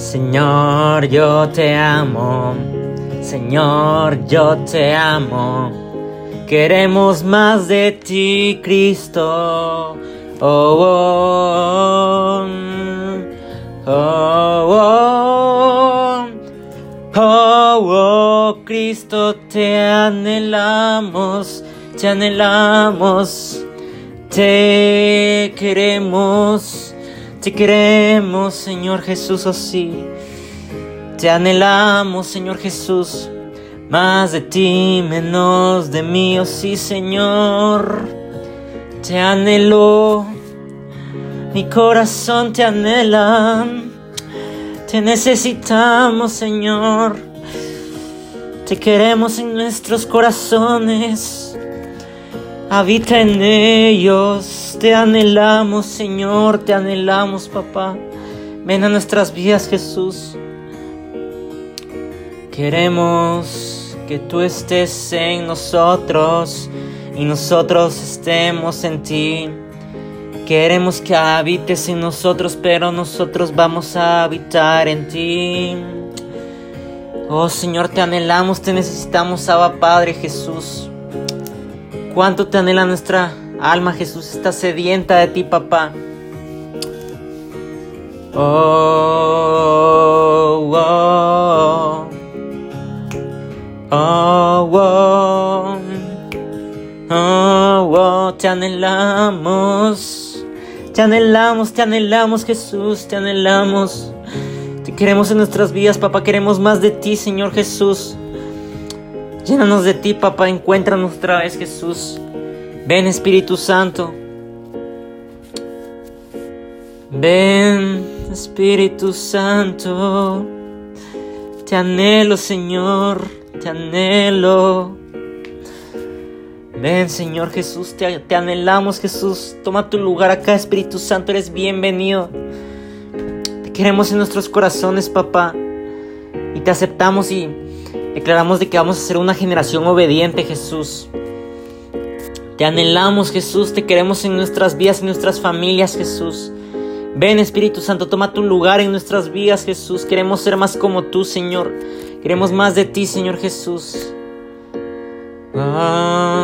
Señor, yo te amo. Señor, yo te amo. Queremos más de ti, Cristo. Oh, oh, oh, oh, oh, oh, Cristo, te anhelamos, te anhelamos, te queremos, te queremos, Señor Jesús, oh sí. Te anhelamos, Señor Jesús, más de ti, menos de mí, oh sí, Señor. Te anhelo, mi corazón te anhela, te necesitamos, Señor. Te queremos en nuestros corazones, habita en ellos. Te anhelamos, Señor, te anhelamos, papá. Ven a nuestras vidas, Jesús. Queremos que tú estés en nosotros y nosotros estemos en ti. Queremos que habites en nosotros, pero nosotros vamos a habitar en ti. Oh Señor, te anhelamos, te necesitamos, Abba Padre Jesús. ¿Cuánto te anhela nuestra alma, Jesús? Está sedienta de ti, papá. Oh, oh, oh, oh, oh, oh, te anhelamos, te anhelamos, te anhelamos, Jesús, te anhelamos. Te queremos en nuestras vidas, papá, queremos más de ti, Señor Jesús. Llénanos de ti, papá, encuéntranos otra vez, Jesús. Ven, Espíritu Santo. Ven, Espíritu Santo. Te anhelo, Señor, te anhelo. Ven, Señor Jesús, te, te, anhelamos, Jesús. Toma tu lugar acá, Espíritu Santo, eres bienvenido. Te queremos en nuestros corazones, papá. Y te aceptamos y declaramos de que vamos a ser una generación obediente, Jesús. Te anhelamos, Jesús, te queremos en nuestras vidas, en nuestras familias, Jesús. Ven, Espíritu Santo, toma tu lugar en nuestras vidas, Jesús. Queremos ser más como tú, Señor. Queremos más de ti, Señor Jesús. Ah.